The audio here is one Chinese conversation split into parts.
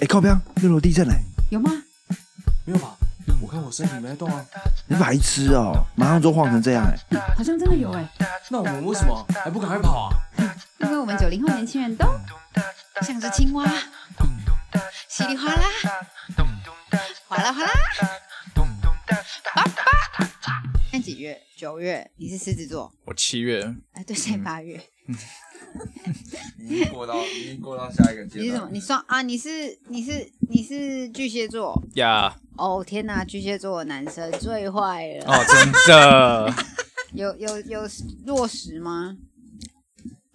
哎，靠边，六楼地震嘞！有吗？没有吧？我看我身体没在动啊。你白痴哦，马上就晃成这样哎！好像真的有哎，那我们为什么还不赶快跑啊？因为我们九零后年轻人都像只青蛙，稀里哗啦，哗啦哗啦。爸爸，现在几月？九月。你是狮子座？我七月，哎，对，现在八月。已经过到，已经过到下一个阶段。你是什么？你双啊？你是你是你是巨蟹座？呀，哦天哪，巨蟹座的男生最坏了。哦，真的，有有有落实吗？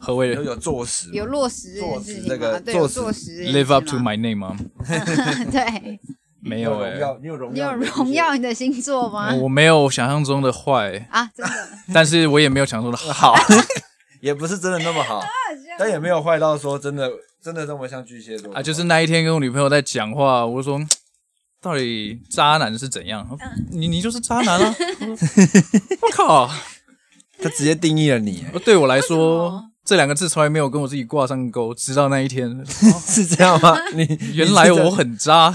何谓有有坐实，有落实这件坐事情吗？实这个对，有坐落实 live up to my name 吗？对，没有哎、荣耀，你有荣你有，荣耀你的星座吗？我没有想象中的坏，啊，真的，但是我也没有想象中的好。也不是真的那么好，但也没有坏到说真的真的那么像巨蟹座啊，就是那一天跟我女朋友在讲话，我就说，到底渣男是怎样？你你就是渣男啊！我靠！他直接定义了你，对我来说，这两个字从来没有跟我自己挂上钩，直到那一天，是这样吗？你原来我，很渣。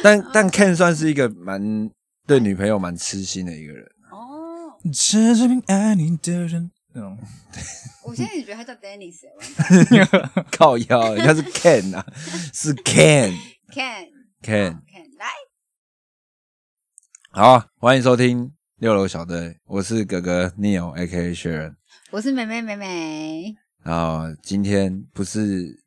但但 Ken 算是一个蛮对女朋友蛮痴心的一个人，哦，这是名爱你的人，那种。我现在也觉得他叫 Dennis，靠腰，人家是 Ken 啊，是 Ken Ken Ken。Ken 来，好啊，欢迎收听六楼小队，我是哥哥 Neil A 仁。我是妹妹妹妹，然后今天不是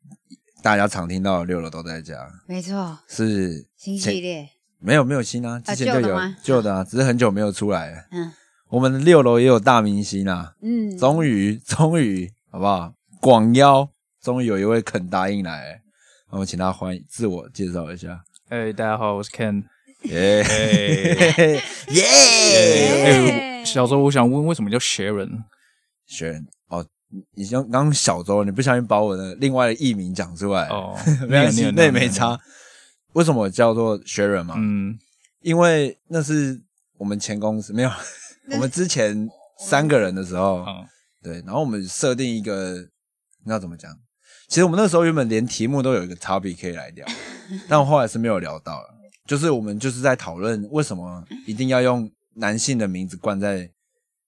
大家常听到的六楼都在家，没错，是新系列，没有没有新啊，之前就有旧的吗？旧的啊，只是很久没有出来了。嗯我们的六楼也有大明星啊，嗯，终于终于好不好？广邀终于有一位肯答应来了，我们请他欢迎自我介绍一下。哎，大家好，我是 Ken。耶哎，耶！哎，小周，我想问，为什么叫 Sharon？选哦，你你刚刚小周，你不小心把我的另外的艺名讲出来，哦，没关系，那也没。差。为什么叫做 Sharon 嘛？嗯，因为那是我们前公司没有，我们之前三个人的时候，哦，对，然后我们设定一个，那要怎么讲？其实我们那时候原本连题目都有一个 topic 可以来聊，但我后来是没有聊到了。就是我们就是在讨论为什么一定要用男性的名字冠在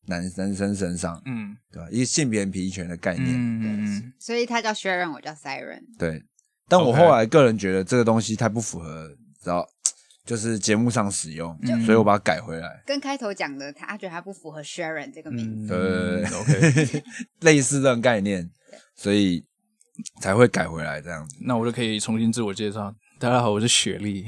男男生身上，嗯对吧？一个性别平权的概念，嗯嗯所以他叫 Sharon，我叫 Siren，对。但我后来个人觉得这个东西太不符合，知道，就是节目上使用，嗯所以我把它改回来。跟开头讲的，他他觉得他不符合 Sharon 这个名嗯，字，对，OK，类似这种概念，所以才会改回来这样子。那我就可以重新自我介绍。大家好，我是雪莉。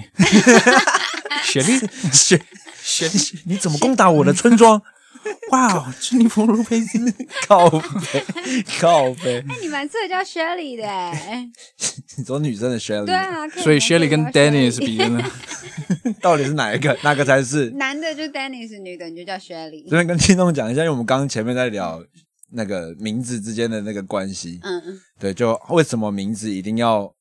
雪莉，雪 雪莉，你怎么攻打我的村庄？哇，珍妮佛·卢佩斯。靠背，靠背。那你蛮适合叫 Shelly 的哎，你说女生的 Shelly，对啊，所以 Shelly 跟 Danny 是 Shirley 比的呢？到底是哪一个？哪个才是？男的就 Dennis，女的你就叫 Shelly。这边跟听众讲一下，因为我们刚刚前面在聊那个名字之间的那个关系，嗯嗯，对，就为什么名字一定要？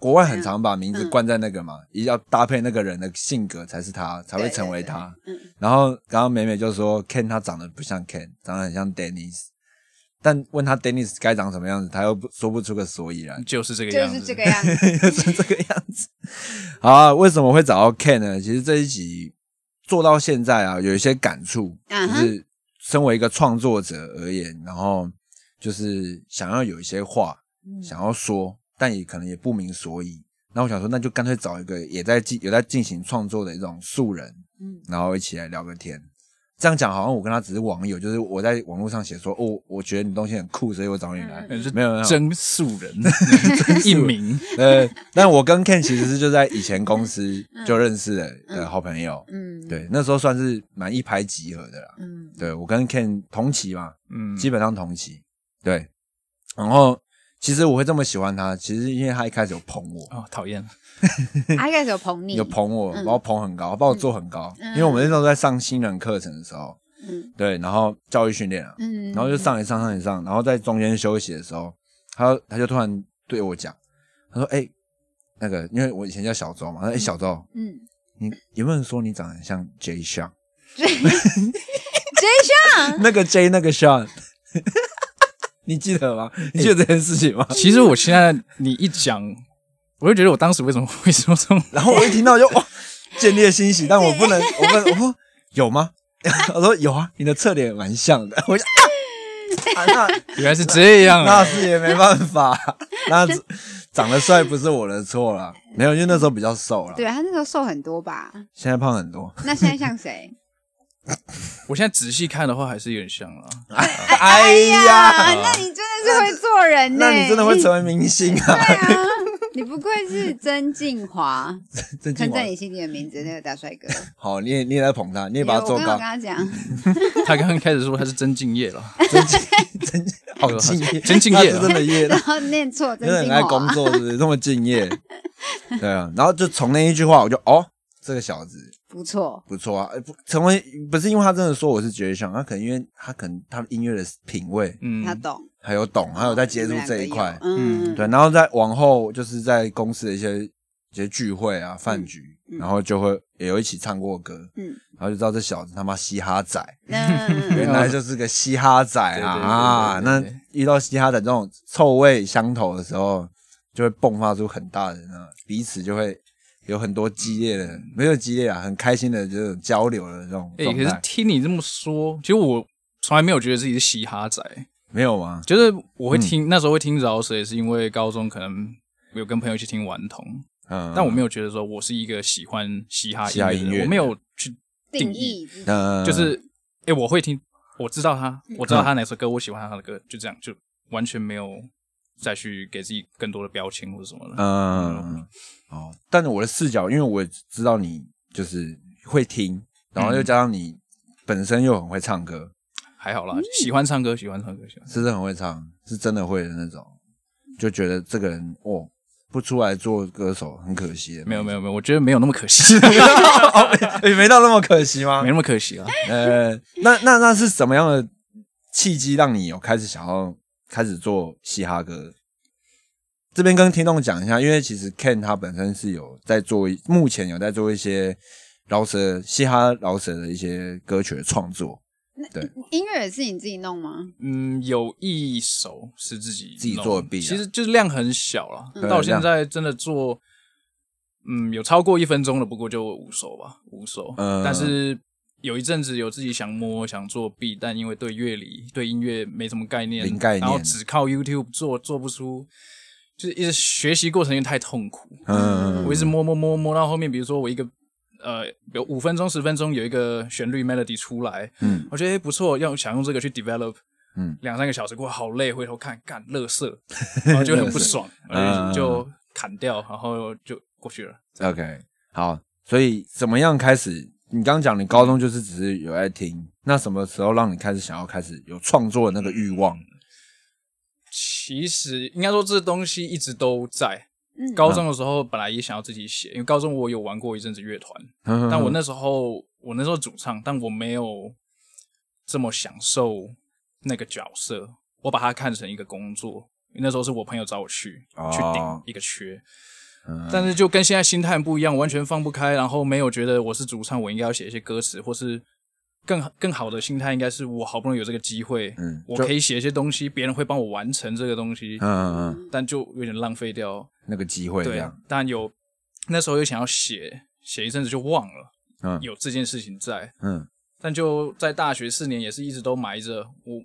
国外很常把名字冠在那个嘛，一定要搭配那个人的性格才是他，才会成为他。对对对嗯然后刚刚美美就说 Ken 他长得不像 Ken，长得很像 Dennis，但问他 Dennis 该长什么样子，他又不说不出个所以然。就是这个样子。就是这个样子。就是这个样子。好啊，为什么会找到 Ken 呢？其实这一集做到现在啊，有一些感触，就是身为一个创作者而言，然后就是想要有一些话嗯想要说，但也可能也不明所以。那我想说，那就干脆找一个也在进有在进行创作的一种素人，嗯然后一起来聊个天。这样讲好像我跟他只是网友，就是我在网络上写说，哦，我觉得你东西很酷，所以我找你来。是没有没有，真素人，一名。呃，但我跟 Ken 其实是就在以前公司 就认识的的好朋友，嗯，对，那时候算是蛮一拍即合的啦。嗯，对我跟 Ken 同期嘛，嗯，基本上同期，对。然后其实我会这么喜欢他，其实因为他一开始有捧我，哦，讨厌。他一开始有捧你，有捧我，嗯。把我捧很高，把我做很高，嗯。因为我们那时候在上新人课程的时候，嗯。对，然后教育训练啊，嗯，然后就上一上上一上，然后在中间休息的时候，他他就突然对我讲，他说：“哎、那个，因为我以前叫小周嘛，他说：‘哎、小周，嗯。你有没有人说你长得很像 J 像？，J 上那个 J 那个像，你记得吗？你记得这件事情吗？其实我现在你一讲，我就觉得我当时为什么会说这种，然后我一听到就哇，见猎欣喜，但我不能，我不能，我说有吗？我说有啊，你的侧脸蛮像的。我就啊，啊那原来是这样那啊！是也没办法，那长得帅不是我的错啦，没有，因为那时候比较瘦了，对他那时候瘦很多吧？现在胖很多。那现在像谁？我现在仔细看的话，还是有点像啊。哎啊，呀，那你真的是会做人呢、那你真的会成为明星啊！对啊，你不愧是曾静华，郑敬华。刻在，你心里的名字那个大帅哥。好，你也你也在捧他，你也把他做高。我刚刚跟，他讲，他刚刚开始说他是真敬业了，真真好敬业，真敬业啊。那是真的业，然后念错曾真的很爱工。作，是不是？这么敬业？对啊，然后就从那一句话，我就哦，这个小子不错，不错啊，呃不成为不是因为他真的说我是绝对像，他可能因为他可能他音乐的品味嗯，他懂，还有懂，还有在接触这一块，嗯，对，然后在往后就是在公司的一些一些聚会啊、饭局，嗯然后就会也有一起唱过歌，嗯，然后就知道这小子他妈嘻哈仔，嗯，原来就是个嘻哈仔啊啊！那遇到嘻哈仔这种臭味相投的时候，就会迸发出很大的那彼此就会有很多激烈的，没有激烈啊，很开心的这种交流的这种哎、可是，听你这么说，其实我从来没有觉得自己是嘻哈仔，没有吗？就是我会嗯。听、那时候会听饶舌，也是因为高中可能有跟朋友一起听顽童，嗯，但我没有觉得说我是一个喜欢嘻哈嘻哈音乐音乐，我没有去定定义，嗯，就是哎、我会听，我知道他，我知嗯道他哪首歌，我喜欢他的歌，就这样，就完全没有再去给自己更多的标签或者什么的。嗯，哦，但是我的视角，因为我也知道你就是会听，然后又加上你本身又很会唱歌，还好啦，喜欢唱歌，喜欢唱歌，喜欢歌。是真的很会唱，是真的会的那种，就觉得这个人哦，不出来做歌手很可惜的。没有没有没有，我觉得没有那么可惜，也没到那么可惜吗没？那么可惜啊。呃，那那那是什么样的契机让你有开始想要开始做嘻哈歌？这边跟听众讲一下，因为其实 Ken 他本身是有在做，目前有在做一些饶舌、嘻哈饶舌的一些歌曲的创作。对音乐也是你自己弄吗？嗯，有一首是自己自己做的啊其实就是量很小了。嗯到现在真的做，嗯，有超过一分钟的，不过就五首吧，五首。嗯但是有一阵子有自己想摸想做 beat，但因为对乐理、对音乐没什么概念，零概念然后只靠 YouTube 做做不出，就是一直学习过程有点太痛苦。嗯，我一直摸摸摸摸到后面，比如说我一个呃，有五分钟十分钟有一个旋律 melody 出来，嗯我觉得诶不错，要想用这个去 develop，嗯两三个小时过后好累，回头看干乐色，然后就很不爽，就砍掉，然后就过去了。OK，好，所以怎么样开始？你刚刚讲你高中就是只是有在听，那什么时候让你开始想要开始有创作的那个欲望？其实应该说这东西一直都在。嗯高中的时候本来也想要自己写，因为高中我有玩过一阵子乐团，但但我那时候我那时候主唱，但我没有这么享受那个角色，我把它看成一个工作。那时候是我朋友找我去、哦去顶一个缺，嗯。但是就跟现在心态很不一样，完全放不开，然后没有觉得我是主唱，我应该要写一些歌词，或是更更好的心态应该是我好不容易有这个机会，嗯我可以写一些东西，别人会帮我完成这个东西，嗯嗯嗯，但就有点浪费掉。那个机会这对样，，但有那时候又想要写，写一阵子就忘了嗯。有这件事情在，嗯。但就在大学四年也是一直都埋着，我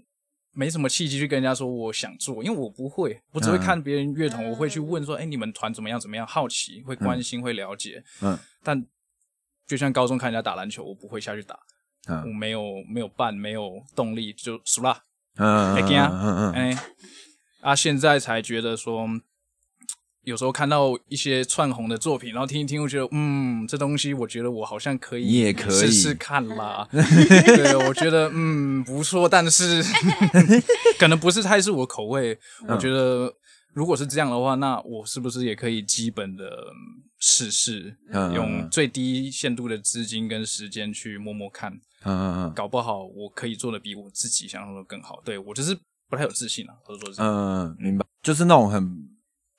没什么契机去跟人家说我想做，因为我不会，我只会嗯。看别人乐团，我会去问说，哎、你们团怎么样怎么样，好奇，会关心，会了解，嗯。但就像高中看人家打篮球，我不会下去打，我嗯没有没有伴，没有动力，就输了，嗯嗯嗯嗯。哎、啊，现在才觉得说。有时候看到一些串红的作品，然后听一听，我觉得，嗯，这东西我觉得我好像可以，你也可以试试看啦。对，我觉得嗯不错，但是 可能不是太是我口味。我觉得如果是这样的话，那我是不是也可以基本的嗯试试，嗯用最低限度的资金跟时间去摸摸看，嗯嗯搞不好我可以做的比我自己想象的更好。对我就是不太有自信啊，或者说是嗯，明白，就是那种很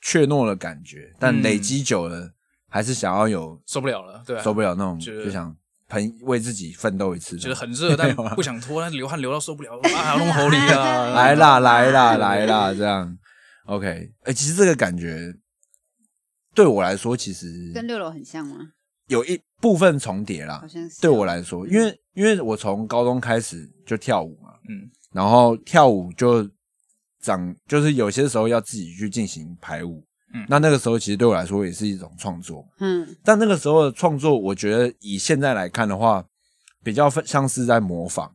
怯懦的感觉，但嗯累积久了，还是想要有受不了了，对、啊，受不了那种，就想喷为自己奋斗一次，觉得很热，但 不想脱，但流汗流到受不了啊，弄喉里啊，来啦来啦来啦，这样 OK。哎、其实这个感觉对我来说，其实跟六楼很像吗？有一部分重叠啦好。像是。对我，来说，因为因为我从高中开始就跳舞嘛，嗯然后跳舞就长，就是有些时候要自己去进行排舞。嗯那那个时候其实对我来说也是一种创作，嗯但那个时候的创作，我觉得以现在来看的话，比较像是在模仿，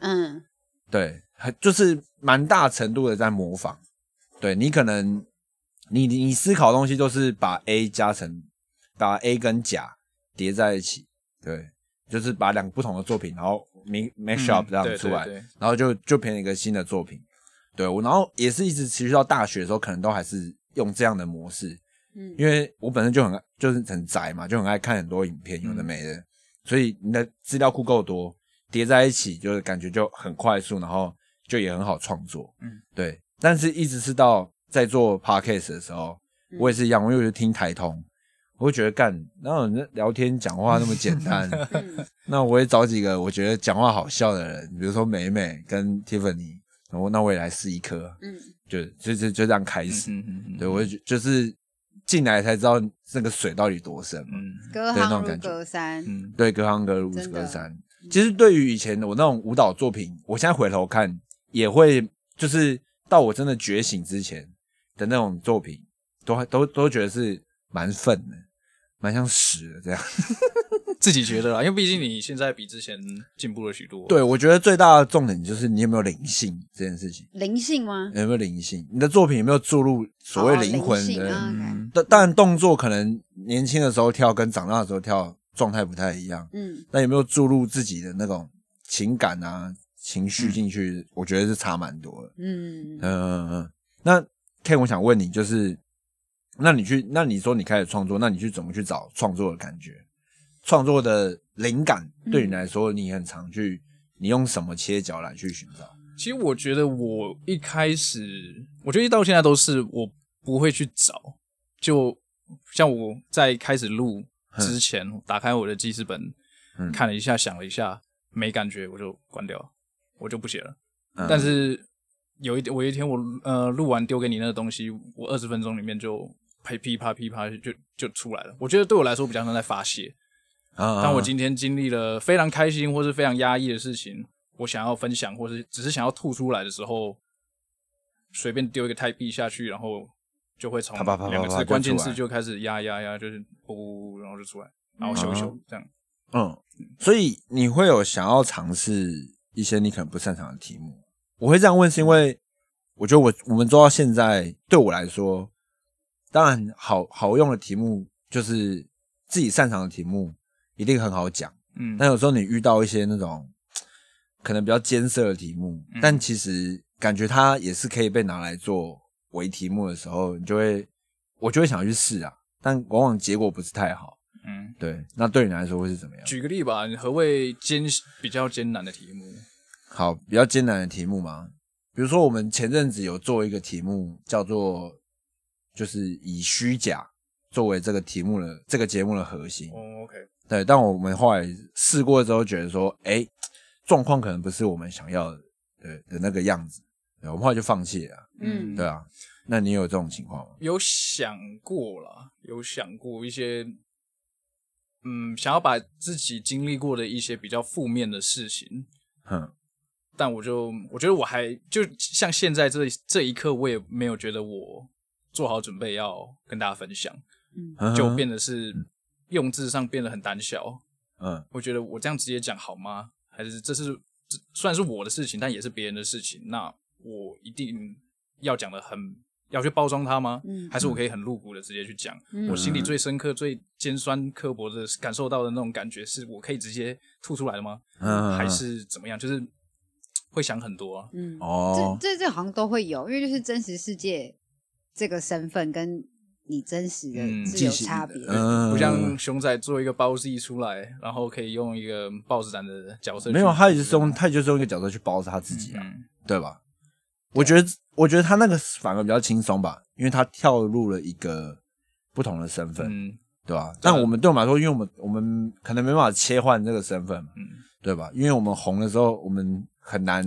嗯对，很就是蛮大程度的在模仿。对你可能你你思考的东西都是把 A 加成，把 A 跟甲叠在一起，对，就是把两个不同的作品，然后 mix mash up 这样出来，对对然后就就变成一个新的作品。对我，然后也是一直持续到大学的时候，可能都还是用这样的模式，嗯，因为我本身就很爱就是很宅嘛，就很爱看很多影片，有的没的，所以你的资料库够多，叠在一起，就是感觉就很快速，然后就也很好创作。嗯，对。但是一直是到在做 podcast 的时候，我也是一样，我有听台通，我会觉得干，然后人聊天讲话那么简单，嗯。那我也找几个我觉得讲话好笑的人，比如说美美跟 Tiffany，然后那我也来试一颗，嗯就就就就这样开始。嗯嗯嗯，对，我就就是进来才知道那个水到底多深嘛。嗯隔行如对那种感觉隔山。嗯对，隔行隔如隔山。其实对于以前的我那种舞蹈作品，我现在回头看，也会就是到我真的觉醒之前的那种作品，都还都都觉得是蛮愤的，蛮像屎的这样。自己觉得啦，因为毕竟你现在比之前进步了许多。对，我觉得最大的重点就是你有没有灵性这件事情，灵性吗？有没有灵性？你的作品有没有注入所谓哦灵魂的？但当然，动作可能年轻的时候跳跟长大的时候跳状态不太一样。嗯那有没有注入自己的那种情感啊、情绪进去？我觉得是差蛮多的。嗯嗯嗯嗯。那 Ken，我想问你，就是，那你去，那你说你开始创作，那你去怎么去找创作的感觉？创作的灵感对你来说，你很常去，你用什么切角来去寻找？其实我觉得我一开始，我觉得一到现在都是我不会去找，就像我在开始录之前，打开我的记事本，嗯看了一下，想了一下，没感觉我就关掉，我就不写了。嗯但是有一我有一天我呃录完丢给你那个东西，我二十分钟里面就呸噼啪噼啪就就出来了。我觉得对我来说比较像在发泄。啊当我今天经历了非常开心或是非常压抑的事情，我想要分享，或是只是想要吐出来的时候，随便丢一个太币下去，然后就会从两个字关键字就开始压压压，就是噗，然后就出来，然后修一修嗯这样。嗯，所以你会有想要尝试一些你可能不擅长的题目。我会这样问，是因为我觉得我我们做到现在，对我来说，当然好好用的题目就是自己擅长的题目，一定很好讲。嗯，但有时候你遇到一些那种 可能比较艰涩的题目，嗯但其实感觉它也是可以被拿来做为题目的时候，你就会我就会想要去试啊，但往往结果不是太好。嗯，对，那对你来说会是怎么样？举个例吧，何谓艰比较艰难的题目？好，比较艰难的题目嘛，比如说我们前阵子有做一个题目，叫做就是以虚假作为这个题目的这个节目的核心。哦，OK，对，但我们后来试过之后，觉得说，哎，状况可能不是我们想要的的的那个样子，对，我们后来就放弃了。嗯对啊，那你有这种情况吗？有想过啦，有想过一些，嗯，想要把自己经历过的一些比较负面的事情，哼，但我就我觉得我还就像现在这这一刻，我也没有觉得我做好准备要跟大家分享，嗯就变得是用字上变得很胆小。嗯我觉得我这样直接讲好吗？还是这是这虽然是我的事情，但也是别人的事情，那我一定要讲的很要去包装它吗？嗯还是我可以很露骨的直接去讲？嗯我心里最深刻、最尖酸刻薄的感受到的那种感觉，是我可以直接吐出来的吗？嗯，还是怎么样？就是会想很多啊。嗯，哦，这这这好像都会有，因为就是真实世界这个身份跟你真实的嗯是有差别不像熊仔做一个包 Z 出来，然后可以用一个豹子胆的角色。没有，他也是用他就是用一个角色去包他自己啊，嗯对吧？我觉得，我觉得他那个反而比较轻松吧，因为他跳入了一个不同的身份，嗯对吧？但我们对我们来说，因为我们我们可能没办法切换这个身份对吧？因为我们红的时候，我们很难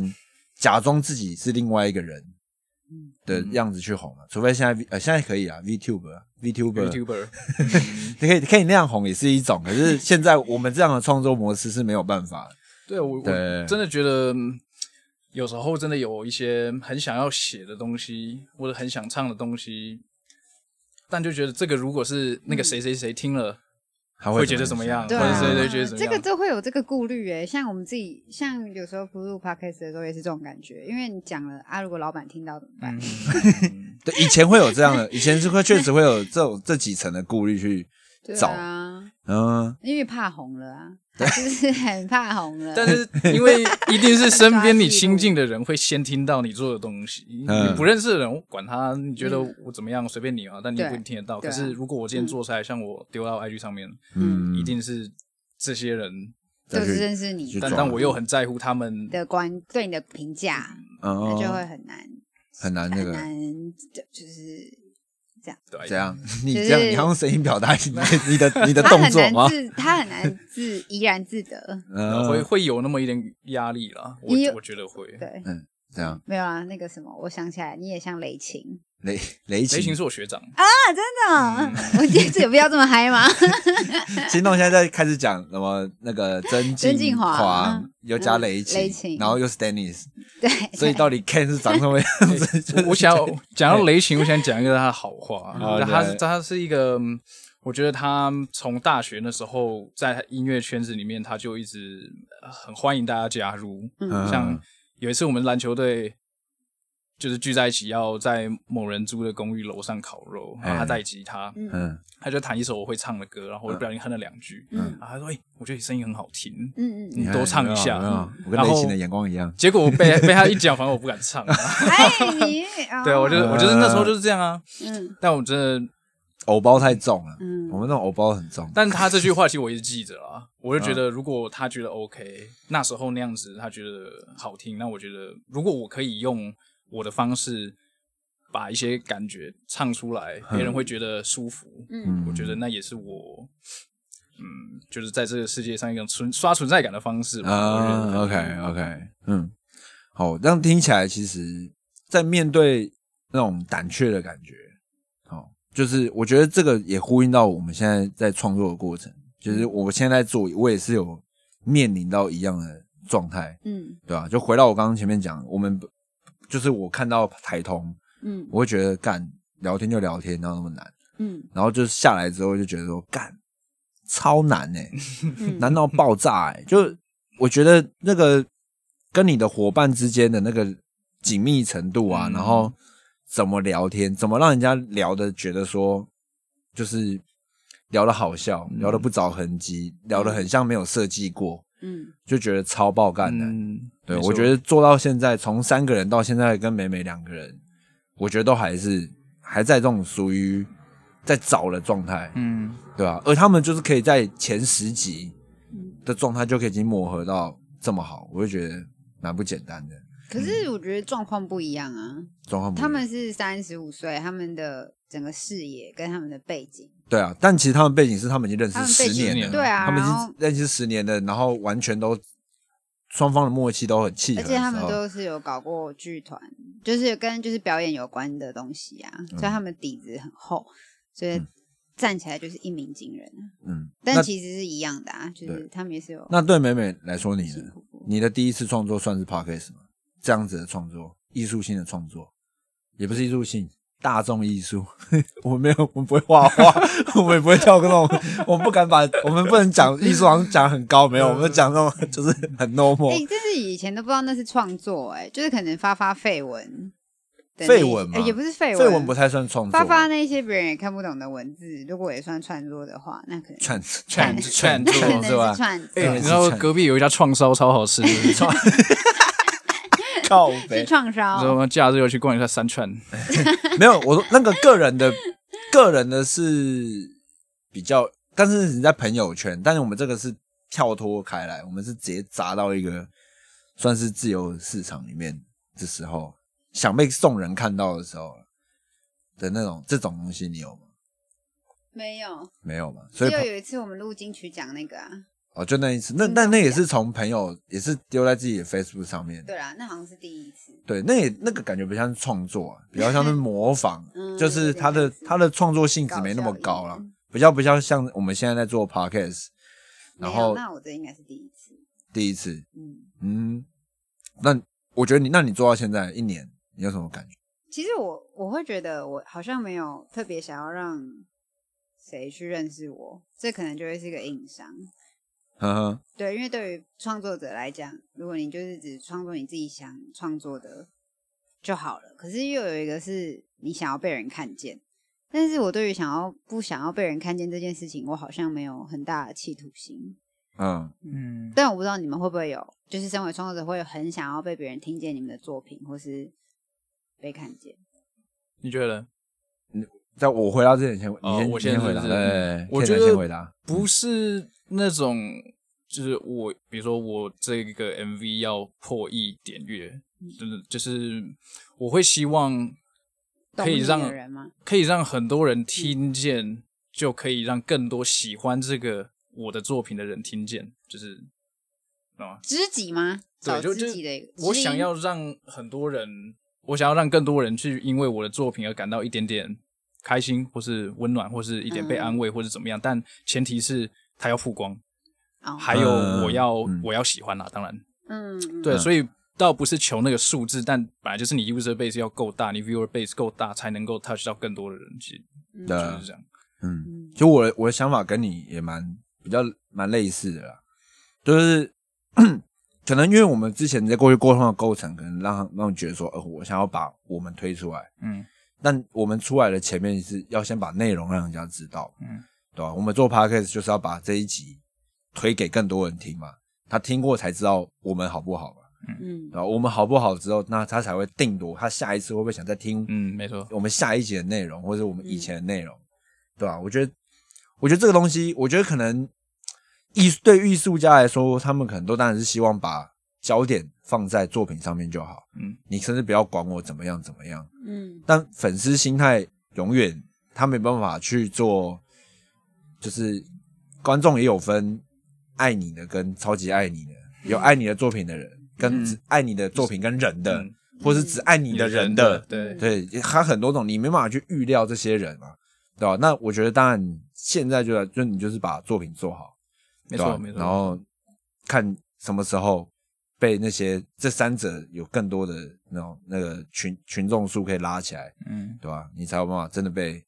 假装自己是另外一个人，的样子去红了，除非现在 V- 呃现在可以啊，VTuber VTuber YouTuber，你可以可以那样红也是一种，可是现在我们这样的创作模式是没有办法的。对我我真的觉得，嗯有时候真的有一些很想要写的东西，或者很想唱的东西，但就觉得这个如果是那个谁谁谁听了，他会觉得怎么样对啊，或者谁谁觉得怎么样这个都会有这个顾虑诶。像我们自己，像有时候不录 podcast 的时候也是这种感觉，因为你讲了啊，如果老板听到怎么办？嗯，对，以前会有这样的，以前是会确实会有这种这几层的顾虑去，对找啊，嗯，因为怕红了啊，就是很怕红了。但是因为 一定是身边你亲近的人会先听到你做的东西，嗯。你不认识的人，我管他，你觉得我怎么样随便你啊，但你对。不听得到。可是如果我今天做出来，像我丢到 IG 上面，嗯。一定是这些人，就是认识你。但但我又很在乎他们的观对你的评价，嗯那就嗯会很难。很难那个。很难，就就是对这样？你就是这样你要用声音表达你的 你的你的动作吗难？自他很难自怡然自得。嗯，会会有那么一点压力啦，我我觉得会。对，嗯这样没有啊，那个什么，我想起来，你也像雷晴 雷雷雷是我学长，啊，真的，我这次有必要这么嗨吗？心动现在在开始讲什么那个曾曾静华又加雷嗯雷霆，霆然后又是 Dennis，对，所以到底 Ken 是长什么样子？就是我我想要讲到雷霆，我想讲一个他的好话，他是他是一个，嗯我觉得他从大学那时候在音乐圈子里面，他就一直呃很欢迎大家加入。嗯像有一次我们篮球队就是聚在一起，要在某人租的公寓楼上烤肉，然后他带吉他，嗯他就弹一首我会唱的歌，然后我就不小心哼了两句，嗯然后他说：“哎、我觉得你声音很好听。”嗯嗯你多唱一下有有有我跟雷琴的眼光一样。结果我被被他一讲，反正我不敢唱。嗯，哎你，对啊，我就嗯我就是那时候就是这样啊。嗯但我真的，偶包太重了，嗯我们那种偶包很重。但他这句话其实我一直记着啊。我就觉得，如果他觉得 OK，那时候那样子他觉得好听，那我觉得如果我可以用我的方式把一些感觉唱出来，别人会觉得舒服。嗯我觉得那也是我，嗯，就是在这个世界上一种存刷存在感的方式啊得，OK OK，嗯，好，这样听起来，其实，在面对那种胆怯的感觉，好，就是我觉得这个也呼应到我们现在在创作的过程，就是我现在在做，我也是有面临到一样的状态，嗯对吧？就回到我刚刚前面讲，我们就是我看到台通，嗯。我会觉得干聊天就聊天，然后那么难？嗯。然后就是下来之后就觉得说干超难哎、嗯。难到爆炸哎、就我觉得那个跟你的伙伴之间的那个紧密程度啊，嗯。然后怎么聊天，怎么让人家聊的觉得说就是聊的好笑，聊的不着痕迹，聊的很像没有设计过，嗯。就觉得超爆干的。嗯，对，我觉得做到现在，从三个人到现在跟美美两个人，我觉得都还是还在这种属于在找的状态，嗯，对吧、而他们就是可以在前十集的状态就可以已经磨合到这么好，我就觉得蛮不简单的可是我觉得状况不一样啊，状况不一样。他们是三十五岁，他们的整个视野跟他们的背景，对啊，但其实他们背景是他们已经认识十年了，对啊，他们已经认识十年的，然后完全都双方的默契都很契合而且他们都是有搞过剧团，就是跟就是表演有关的东西啊，嗯所以他们底子很厚，所以站起来就是一鸣惊人啊。嗯，但其实是一样的啊，就是他们也是有那对美美来说，你呢？你的第一次创作算是 podcast 吗？这样子的创作，艺术性的创作，也不是艺术性，大众艺术。我们没有，我们不会画画，我们也不会跳那种，我们不敢把，我们不能讲艺术，好像讲很高，没有，我们讲那种 就是很 normal 哎、。但是以前都不知道那是创作、哎，就是可能发发绯闻的那一，绯闻吗呃也不是绯闻，绯闻不太算创作，发发那些别人也看不懂的文字，如果也算创作的话，那可能串串串串是吧是？创作，哎、你知道隔壁有一家创烧超好吃，你知靠 是北创道烧。吗？假日又去逛一下三串，没有，我说那个个人的，个人的是比较，但是你在朋友圈，但是我们这个是跳脱开来，我们是直接砸到一个算是自由市场里面的时候，想被众人看到的时候的那种这种东西，你有吗？没有，没有嘛？只所以有有一次我们录金曲奖那个啊，哦，就那一次，那那那也是从朋友也是丢在自己的 Facebook 上面，对啦，那好像是第一次。对，那也那个感觉不像是创作、啊，比较像是 模仿，嗯就是他的他的创作性质没那么高了比较，比较像我们现在在做 podcast，然后那我这应该是第一次。第一次，嗯，嗯，那我觉得你那你做到现在一年，你有什么感觉？其实我我会觉得我好像没有特别想要让谁去认识我，这可能就会是一个硬伤。呵呵，对，因为对于创作者来讲，如果你就是只创作你自己想创作的就好了。可是又有一个是你想要被人看见，但是我对于想要不想要被人看见这件事情，我好像没有很大的企图心。嗯，嗯，但我不知道你们会不会有，就是身为创作者会很想要被别人听见你们的作品，或是被看见。你觉得？在我回答之前，先你先、哦我先回答，对，我觉得先回答，不是那种，就是我，比如说我这个 MV 要破亿点阅，就是就是我会希望可以让？可以让很多人听见，就可以让更多喜欢这个我的作品的人听见，就是，懂吗？知己吗？对，就就知己的一个我想要让很多人，我想要让更多人去因为我的作品而感到一点点开心，或是温暖，或是一点被嗯安慰，或者怎么样。但前提是他要曝光，哦。还有嗯我要、嗯。我要喜欢啦，当然。嗯，嗯对，嗯。所以倒不是求那个数字，但本来就是你 user base 要够大，你 viewer base 够大，才能够 touch 到更多的人。其实嗯。对就是这样。嗯，嗯。就我的我的想法跟你也蛮比较蛮类似的啦，就是 可能因为我们之前在过去沟通的构成，可能让让他们觉得说，呃，我想要把我们推出来，嗯。但我们出来的前面是要先把内容让人家知道，嗯对吧？我们做 podcast 就是要把这一集推给更多人听嘛，他听过才知道我们好不好嘛，嗯对吧？我们好不好之后，那他才会定夺他下一次会不会想再听嗯，没错。我们下一集的内容，或者我们以前的内容，对吧、我觉得，我觉得这个东西，我觉得可能艺对艺术家来说，他们可能都当然是希望把焦点放在作品上面就好。嗯，你甚至不要管我怎么样怎么样。嗯但粉丝心态永远他没办法去做，就是观众也有分爱你的跟超级爱你的，有爱你的作品的人，跟嗯只爱你的作品跟人的，嗯或是只爱你的人的，对，对，他很多种，你没办法去预料这些人嘛，对吧？那我觉得，当然现在就要就你就是把作品做好，没错没错。然后看什么时候被那些这三者有更多的那种那个群群众数可以拉起来，嗯，对吧？你才有办法真的被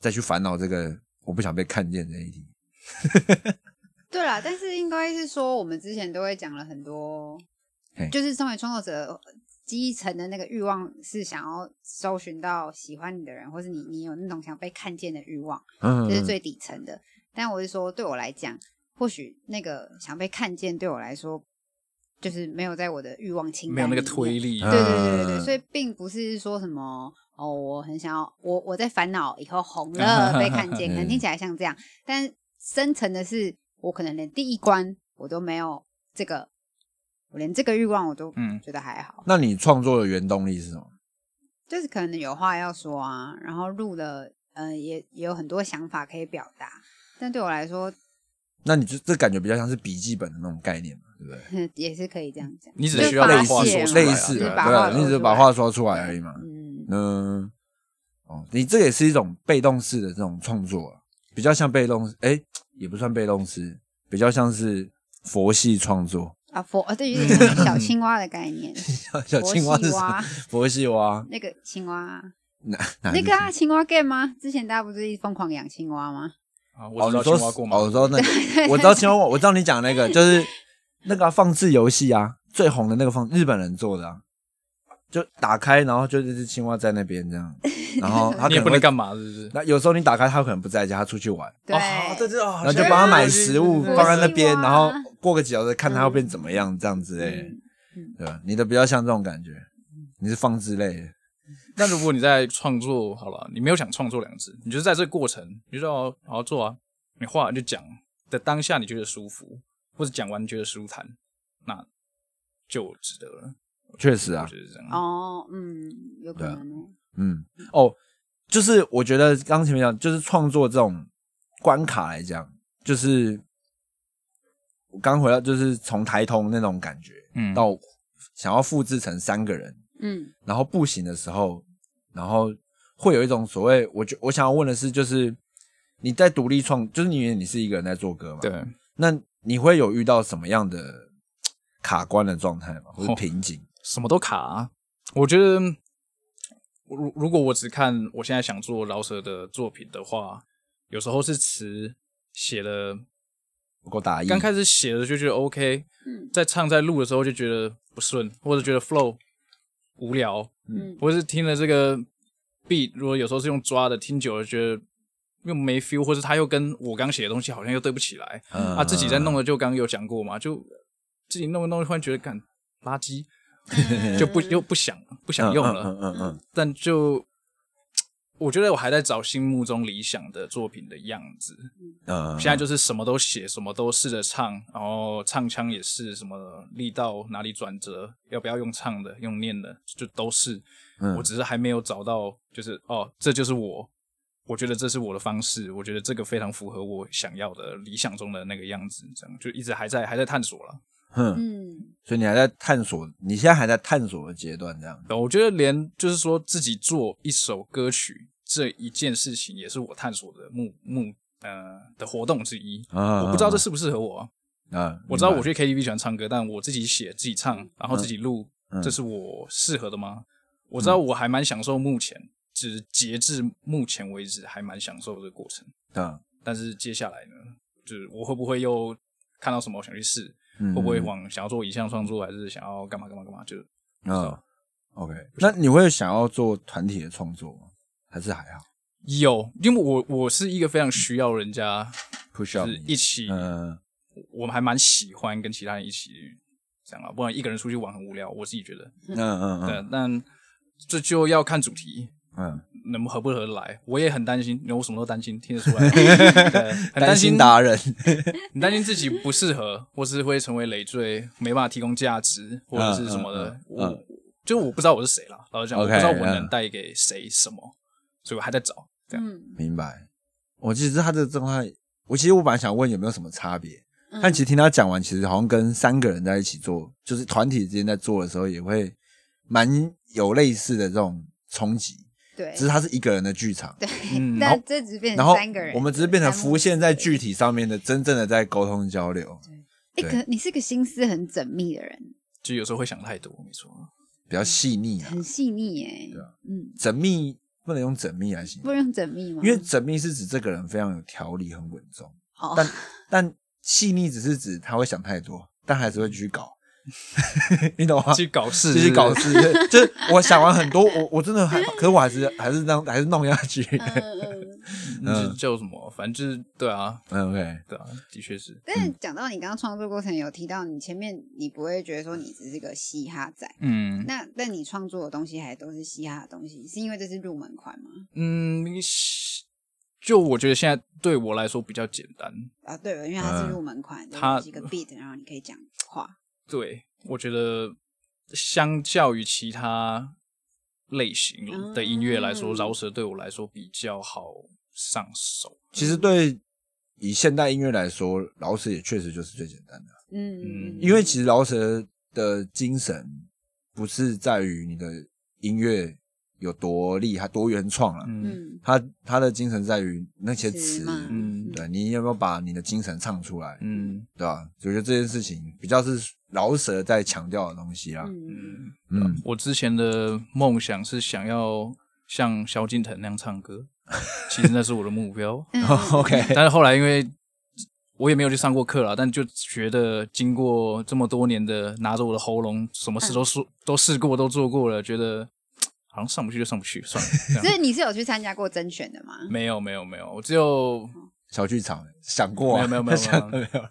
再去烦恼这个我不想被看见这一题。对啦，但是应该是说，我们之前都会讲了很多，就是身为创作者基层的那个欲望是想要搜寻到喜欢你的人，或是你你有那种想被看见的欲望，嗯，这是最底层的。但我是说，对我来讲，或许那个想被看见对我来说，就是没有在我的欲望清单没有那个推力。嗯对对对对对，嗯所以并不是说什么哦，我很想要我我在烦恼以后红 了被看见，可能听起来像这样，但深层的是我可能连第一关我都没有这个，我连这个欲望我都嗯觉得还好，那你创作的原动力是什么？就是可能有话要说啊，然后录了，呃，也也有很多想法可以表达，但对我来说那你就这感觉比较像是笔记本的那种概念嘛，对不对？也是可以这样讲，你只需要把话说出来啊类似的，对啊对啊，把话说你只是把话说出来而已嘛。嗯，嗯，哦，你这也是一种被动式的这种创作、啊，比较像被动，哎、也不算被动式，比较像是佛系创作。啊佛啊，对，有点像 小青蛙的概念，小青蛙是什么佛系蛙？佛系蛙，那个青蛙啊。那个啊，青蛙 game 吗？之前大家不是疯狂养青蛙吗？啊，哦，我知道青蛙过吗？哦，我知道那个，我知道青蛙，我知道你讲那个，就是那个啊放置游戏啊，最红的那个放日本人做的啊，就打开，然后就这只青蛙在那边这样，然后他可你也不能干嘛，是不是？那有时候你打开，他可能不在家，他出去玩，对，哦，对对哦，然后就帮他买食物放在那边，然后过个几小时看他会变怎么样，这样之类的，嗯。对吧？你的比较像这种感觉，你是放置类的，那如果你在创作好了，你没有想创作两个字，你就是在这个过程，你就说好好做啊。你画完就讲的当下，你觉得舒服，或者讲完觉得舒坦，那就值得了。确实啊我，觉得是这样。哦，嗯，有可能哦。嗯，哦，就是我觉得刚刚前面讲，就是创作这种关卡来讲，就是我刚回到就是从台通那种感觉，嗯到想要复制成三个人，嗯然后不行的时候，然后会有一种所谓，我觉我想要问的是，就是你在独立创，就是因为你是一个人在做歌嘛，对，那你会有遇到什么样的卡关的状态吗？或者哦瓶颈？什么都卡、啊。我觉得，如如果我只看我现在想做饶舌的作品的话，有时候是词写的不够打意，刚开始写的就觉得 OK，嗯在唱在录的时候就觉得不顺，或者觉得 flow 无聊，嗯或者是听了这个 beat，如果有时候是用抓的，听久了觉得又没 feel，或者他又跟我刚写的东西好像又对不起来，嗯啊，自己在弄的就刚刚有讲过嘛，就自己弄一弄，突然觉得干垃圾，就不又不想不想用了，嗯嗯嗯嗯但就我觉得我还在找心目中理想的作品的样子，嗯，现在就是什么都写，什么都试着唱，然后唱腔也是什么力道哪里转折，要不要用唱的，用念的，就都是。嗯。我只是还没有找到，就是哦，这就是我，我觉得这是我的方式，我觉得这个非常符合我想要的理想中的那个样子，这样就一直还在还在探索了。哼，嗯所以你还在探索，你现在还在探索的阶段，这样。我觉得连就是说自己做一首歌曲这一件事情，也是我探索的目目呃的活动之一。啊我不知道这适不适合我啊。啊，我知道我去去 KTV 喜欢唱歌，但我自己写、自己唱，然后自己录，嗯这是我适合的吗？我知道我还蛮享受目前，只截至目前为止还蛮享受这个过程。嗯，但是接下来呢，就是我会不会又看到什么我想去试？嗯会不会往想要做影像创作，还是想要干嘛干嘛干嘛？就嗯，OK，那你会想要做团体的创作吗？还是还好有，因为我我是一个非常需要人家？push 就 up，是一起，嗯我们还蛮喜欢跟其他人一起这样啊，不然一个人出去玩很无聊。我自己觉得，嗯嗯对嗯，但这就要看主题嗯，能合不合得来。我也很担心，因为我什么都担心，听得出来，对很担担心心达人，很担心自己不适合，或是会成为累赘，没办法提供价值，或者是什么的。嗯嗯我嗯就我不知道我是谁啦，老实讲，我不知道我嗯能带给谁什么，所以我还在找。这样，嗯明白。我其实他这个状态，我其实我本来想问有没有什么差别，嗯但其实听他讲完，其实好像跟三个人在一起做，就是团体之间在做的时候，也会蛮有类似的这种冲击。对只是他是一个人的剧场，对嗯，但这只变然后成三个人，我们只是变成浮现在具体上面的，真正的在沟通交流，哎，对可你是个心思很缜密的人，就有时候会想太多，没错。比较细腻啊。很细腻哎。对啊嗯，缜密不能用缜密来形容，不能用缜密吗？因为缜密是指这个人非常有条理、很稳重，哦，但但细腻只是指他会想太多，但还是会继续搞，你懂吗？继续搞事，继续搞事，对就 是我想完很多，我我真的还，可是我还是还是让还是弄下去。嗯叫什么？反正就是对啊，嗯，OK，对啊，的确是。但是讲到你刚刚创作过程，有提到你前面你不会觉得说你只是个嘻哈仔，嗯那但你创作的东西还都是嘻哈的东西，是因为这是入门款吗？嗯，就我觉得现在对我来说比较简单。啊，对了，因为它是嗯入门款，它它几个 beat，然后你可以讲话。对，我觉得相较于其他类型的音乐来说，嗯饶舌对我来说比较好上手。其实对以现代音乐来说，饶舌也确实就是最简单的，嗯嗯因为其实饶舌的精神不是在于你的音乐有多厉害、多原创了，嗯。嗯。他他的精神在于那些词，嗯。对你有没有把你的精神唱出来，嗯。对吧？我觉得这件事情比较是饶舌在强调的东西啦。嗯。嗯，嗯，我之前的梦想是想要像萧敬腾那样唱歌，其实那是我的目标。嗯。OK，但是后来因为我也没有去上过课了，但就觉得经过这么多年的拿着我的喉咙，什么事都说、都试过都做过了，觉得好像上不去就上不去，算了。所以你是有去参加过甄选的吗？没有没有没有，我只有小剧场想过啊？没有没有没有 没有。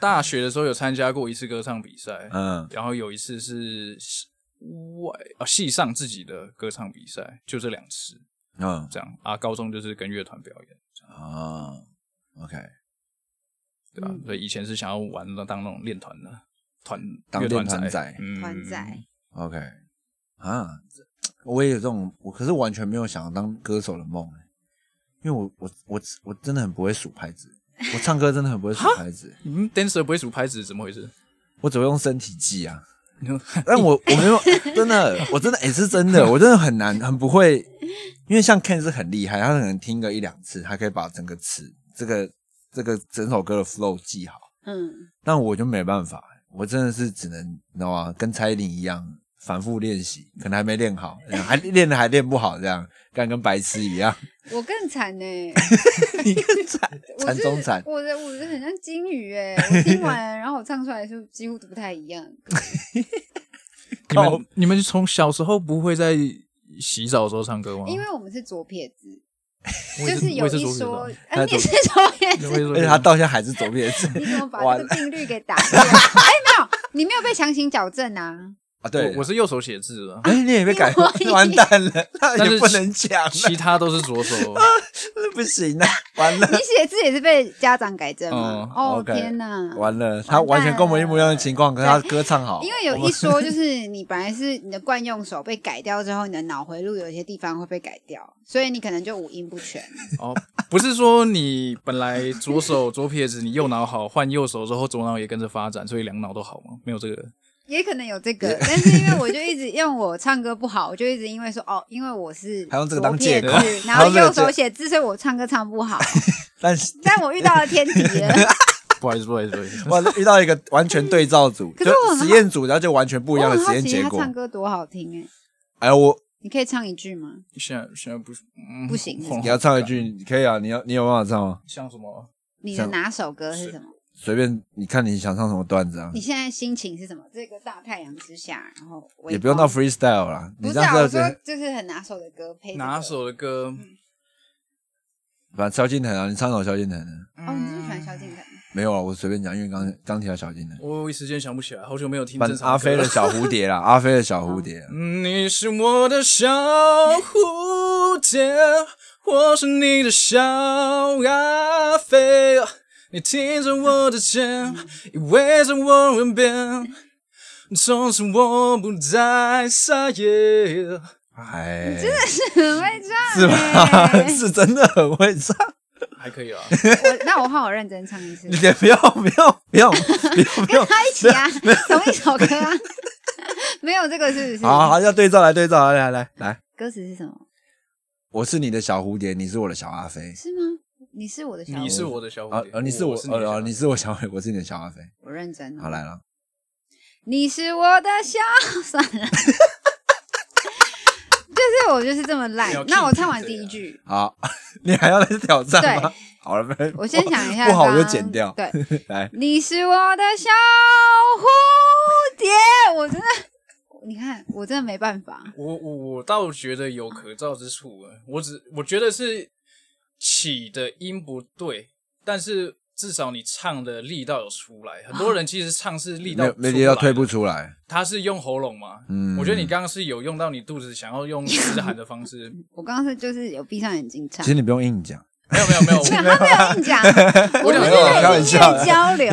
大学的时候有参加过一次歌唱比赛，嗯然后有一次是外啊系上自己的歌唱比赛，就这两次嗯这样啊。高中就是跟乐团表演，啊，OK，对吧、嗯所以以前是想要玩的当那种练团的团当乐团练团仔嗯团仔 OK，啊，这我也有这种，我可是完全没有想要当歌手的梦、欸、因为我我我我真的很不会数拍子，我唱歌真的很不会数拍子，你们 dancer 不会数拍子，怎么回事？我只会用身体记啊。但我我没有 真的，我真的也、是真的，我真的很难，很不会，因为像 Ken 是很厉害，他可能听个一两次，他可以把整个词、这个这个整首歌的 flow 记好，嗯，但我就没办法，我真的是只能你知道吗？跟蔡依林一样。反复练习，可能还没练好，还练的还练不好，这样干跟白痴一样。我更惨呢、你更惨，我中惨。我的我的很像金鱼哎、我听完 然后我唱出来就几乎都不太一样。你们你们从小时候不会在洗澡的时候唱歌吗？因为我们是左撇子，就是有一说你也是左撇子，而且他到现在还是左撇子你怎么把这个定律给打断？哎，没有，你没有被强行矫正啊。啊！对，我我是右手写字的，哎，你也被改完蛋了，那但是也不能讲了，其他都是左手。不行了，完了你。写字也是被家长改正吗？嗯哦天哪！完了，他完全跟我们一模一样的情况，可是他歌唱好，因为有一说，就是你本来是你的惯用手被改掉之后，你的脑回路有些地方会被改掉，所以你可能就五音不全。哦，不是说你本来左手左撇子，你右脑好，换右手之后左脑也跟着发展，所以两脑都好吗？没有这个。也可能有这个，但是因为我就一直因为我唱歌不好，我就一直因为说哦，因为我是还用这个当借口然后右手写字，所以我唱歌唱不好。但是 但我遇到了天敌了，不好意思，不好意思，不好意思。我遇到一个完全对照组，就可是我实验组，然后就完全不一样的实验结果。他唱歌多好听哎！哎呀，我你可以唱一句吗？现在现在不是、嗯、不行你要唱一句，你可以啊，你要你有办法唱吗？像什么？你的像哪首歌是什么？随便你看你想唱什么段子啊你，现在心情是什么？这个大太阳之下，然后也不用到 freestyle 啦，不是啊，你这样子我说就是很拿手的歌配这个拿手的歌？反正萧敬腾啊，你唱首萧敬腾的。哦，你是不是喜欢萧敬腾？没有啊，我随便讲，因为刚刚提到萧敬腾，我一时间想不起来，好久没有听反正常歌正阿飞的小蝴蝶啦，阿飞的小蝴蝶，嗯你是我的小蝴蝶，我是你的小阿飞。你听着我的肩，依偎在我耳边，从此我不再撒野。哎，真的是很会唱，是吗？欸是真的很会唱，还可以啊，我那我换我认真唱一次，你也不要不要不要不要不要，他一起啊，同一首歌啊，没有这个是不是？好好要对照来对照来来来来，歌词是什么？我是你的小蝴蝶，你是我的小阿飞。是吗？你是我的小，你是我的小啊啊！你是我是你的小呃，你是我小我是你的小阿飞。我认真哦。好来了，你是我的小，算了，就是我就是这么烂。那我唱完第一句，好，你还要来挑战吗对？好了，没我先想一下，不好我就剪掉。对，来，你是我的小蝴蝶，我真的，你看，我真的没办法。我我我倒觉得有可造之处了，我只我觉得是起的音不对，但是至少你唱的力道有出来。很多人其实唱是力道没力道退不，出来。他是用喉咙嘛。嗯我觉得你刚刚是有用到你肚子，想要用嘶喊的方式。我刚刚是就是有闭上眼睛唱其，实你不用硬讲，没有没有没有，没有，他没有硬讲，我们是音乐交流。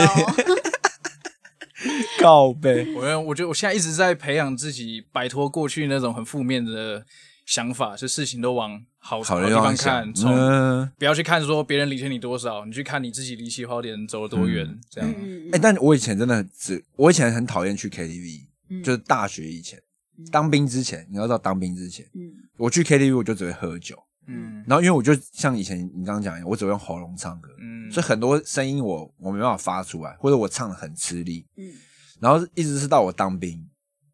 告呗。我我觉得我现在一直在培养自己，摆脱过去那种很负面的想法，就事情都往好的地方想看，，从嗯，不要去看说别人离开你多少，你去看你自己离起跑点走了多远，这样。嗯哎，但我以前真的只，我以前很讨厌去 KTV，嗯。就是大学以前，当兵之前，你要知道当兵之前，嗯。我去 KTV 我就只会喝酒，嗯。然后因为我就像以前你刚刚讲一样，我只会用喉咙唱歌，嗯，所以很多声音我我没办法发出来，或者我唱的很吃力，嗯，然后一直是到我当兵，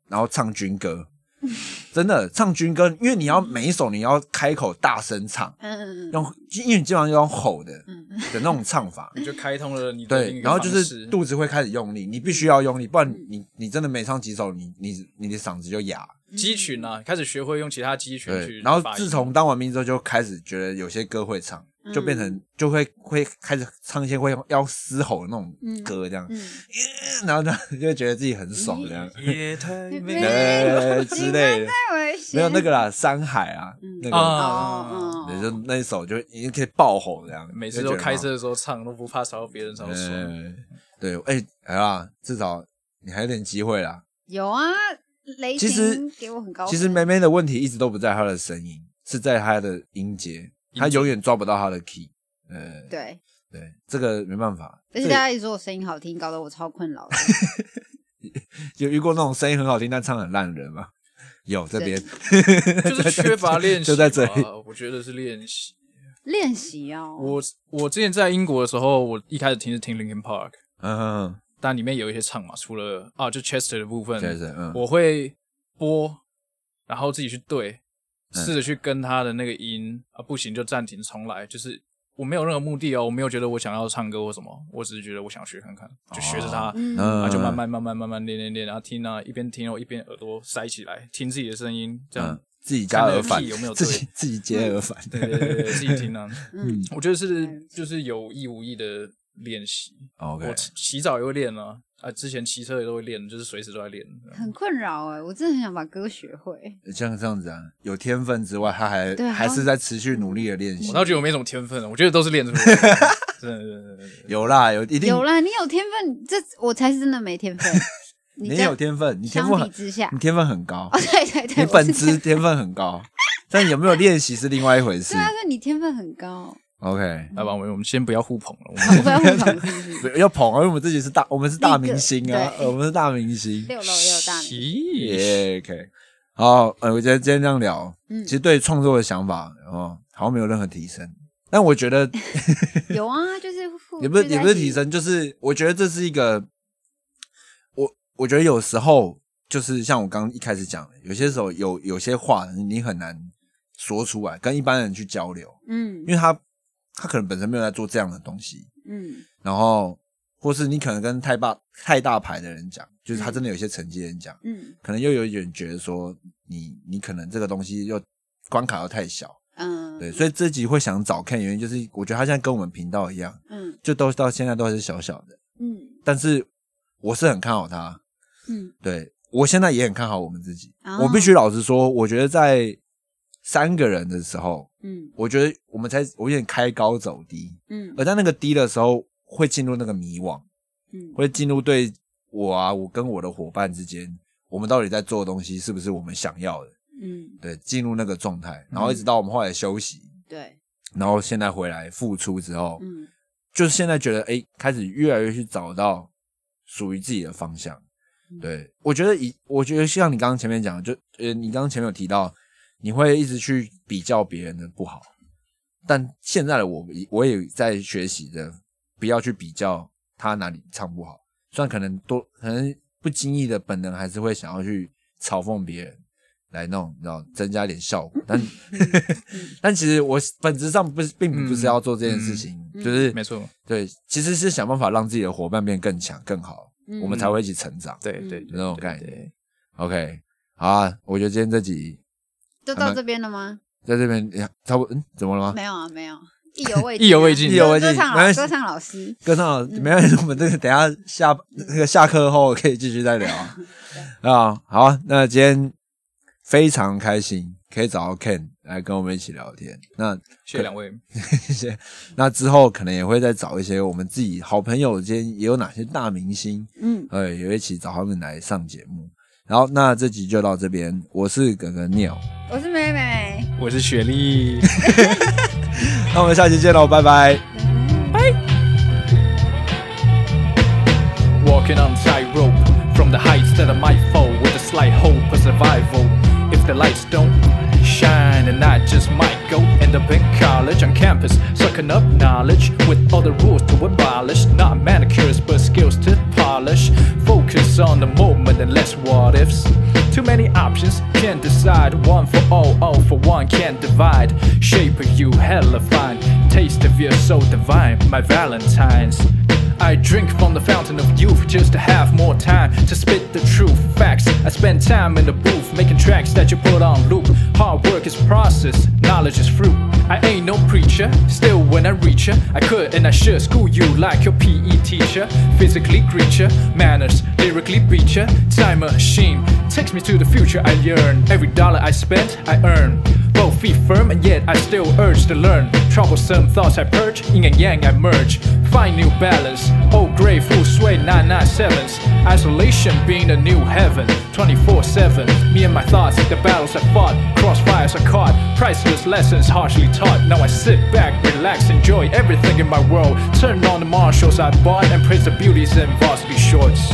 然后唱军歌，真的唱军歌，因为你要每一首你要开口大声唱，嗯嗯嗯。用因为你基本上要用吼的嗯。的那种唱法，你就开通了你的对，然后就是肚子会开始用力，你必须要用力，不然你你真的每唱几首，你你你的嗓子就哑。肌群啊，开始学会用其他肌群去，然后自从当完兵之后，就开始觉得有些歌会唱，就变成就会会开始唱一些会要嘶吼的那种歌，这样，嗯，然后呢就会觉得自己很爽，这样，也太美对 之类的。没有那个啦，山海啊，那个，也就那一首就已经可以爆吼这样，每次都开车的时候唱，都不怕吵到别人，吵爽。嗯，对，哎，好啦，至少你还有点机会啦。有啊，雷其实霆给我很高分。其实梅梅的问题一直都不在她的声音，是在她的音阶，她永远抓不到他的 key。呃，对，对，这个没办法。但是大家一直说我声音好听，搞得我超困扰。有遇过那种声音很好听但唱很烂的人吗？有这边，就是缺乏练习，就在这里我觉得是练习。练习哦，我我之前在英国的时候，我一开始听是听 Linkin Park，嗯，但里面有一些唱嘛，除了啊就 Chester 的部分，确实，嗯，我会播，然后自己去对，嗯试着去跟他的那个音啊，不行就暂停重来，就是我没有任何目的哦，我没有觉得我想要唱歌或什么，我只是觉得我想学看看，就学着他，嗯。嗯。啊，就慢慢慢慢慢慢练练练，然后听啊，一边听哦，一边耳朵塞起来，听自己的声音，这样嗯，自己加耳返有没有自己自己接耳返，对对对对，自己听啊。嗯，我觉得是就是有意无意的练习。OK，我洗洗澡也会练啊，啊，之前骑车也都会练，就是随时都在练。很困扰哎，我真的很想把歌学会。像这样子啊，有天分之外，他还还是在持续努力的练习我。倒觉得我没什么天分，我觉得都是练出来 的。真的，真的，真的。有啦，有一定有啦，你有天分，这我才是真的没天分。你有天分，你天相赋很，比之下你，天分很高哦，，对对对，你本质天分很高，但有没有练习是另外一回事 对。啊，说你天分很高，OK，要不然我们我们先不要互捧了，我们不要互捧 是不是？要捧啊，因为我们自己是大，我们是大明星啊，我们是大明星。六楼也有大明星，耶，OK，好，呃，我觉得今天这样聊，嗯。其实对创作的想法，哦，好像没有任何提升。但我觉得 有啊，就是互 也不是也不是提升，就是我觉得这是一个，我我觉得有时候就是像我刚刚一开始讲的，有些时候有有些话你很难说出来，跟一般人去交流，嗯。因为他他可能本身没有在做这样的东西，嗯。然后或是你可能跟太大太大牌的人讲，就是他真的有一些成绩的人讲，嗯可能又有一点觉得说你你可能这个东西又关卡又太小，嗯，对，所以这集会想找看原因就是我觉得他现在跟我们频道一样，嗯。就都到现在都还是小小的，嗯。但是我是很看好他，嗯。对我现在也很看好我们自己。哦。我必须老实说，我觉得在三个人的时候，嗯。我觉得我们才我有点开高走低，嗯。而在那个低的时候，会进入那个迷惘，嗯。会进入对我啊，我跟我的伙伴之间，我们到底在做的东西是不是我们想要的？嗯，对，进入那个状态，然后一直到我们后来休息，对，然后现在回来付出之后，嗯。就是现在觉得，哎，开始越来越去找到属于自己的方向。嗯。对我觉得以，我觉得像你刚刚前面讲的，就呃，你刚刚前面有提到，你会一直去比较别人的不好，但现在的我，我也在学习着不要去比较他哪里唱不好，虽然可能多可能不经意的本能还是会想要去嘲讽别人。来弄，你知道，增加点效果，但 但其实我本质上不是，并不是要做这件事情，嗯就是没错，对，其实是想办法让自己的伙伴变更强、更好，嗯我们才会一起成长。对对对，那种概对念。OK，好啊，我觉得今天这集就到这边了吗？在这边哎差不多，嗯，怎么了吗？没有啊，没有，意犹未尽啊意犹未尽意犹未尽歌唱老歌唱老师，歌唱老没关系，我们这个等下下那个下课后可以继续再聊啊。啊，好啊，那今天非常开心可以找到 Ken 来跟我们一起聊天。那谢谢两位。谢谢。那之后可能也会再找一些我们自己好朋友间也有哪些大明星，嗯，呃，也会一起找他们来上节目。然后，那这集就到这边，我是哥哥 Neil，，我是妹妹，我是雪莉。那我们下期见喽，拜拜。Walking on tightrope from the heights that I might fall with a slight hope of survival. If the lights don't shine, and I just might go end up in college on campus, sucking up knowledge with all the rules to abolish. Not manicures, but skills to polish. Focus on the moment and less what ifs. Too many options, can't decide. One for all, all for one, can't divide. Shape you, hella fine. Taste of you, so divine. My Valentine's. I drink from the fountain of youth just to have more time to spit the truth. Facts. I spend time in the booth making tracks that you put on loop. Hard work is process, knowledge is fruit. I ain't no preacher, still when I reach ya, I could and I should school you like your PE teacher. Physically ya, manners, lyrically ya. Time machine takes me to the future. I yearn. Every dollar I spend, I earn. Both feet firm and yet I still urge to learn. Troublesome thoughts I purge, yin and yang I merge. Find new balance. Old gray full sway 997s. Isolation being the new heaven. 24 7. Me and my thoughts, the battles I fought. Crossfires I caught. Priceless lessons harshly taught. Now I sit back, relax, enjoy. everything in my world. Turn on the Marshalls I bought and praise the beauties in varsity shorts.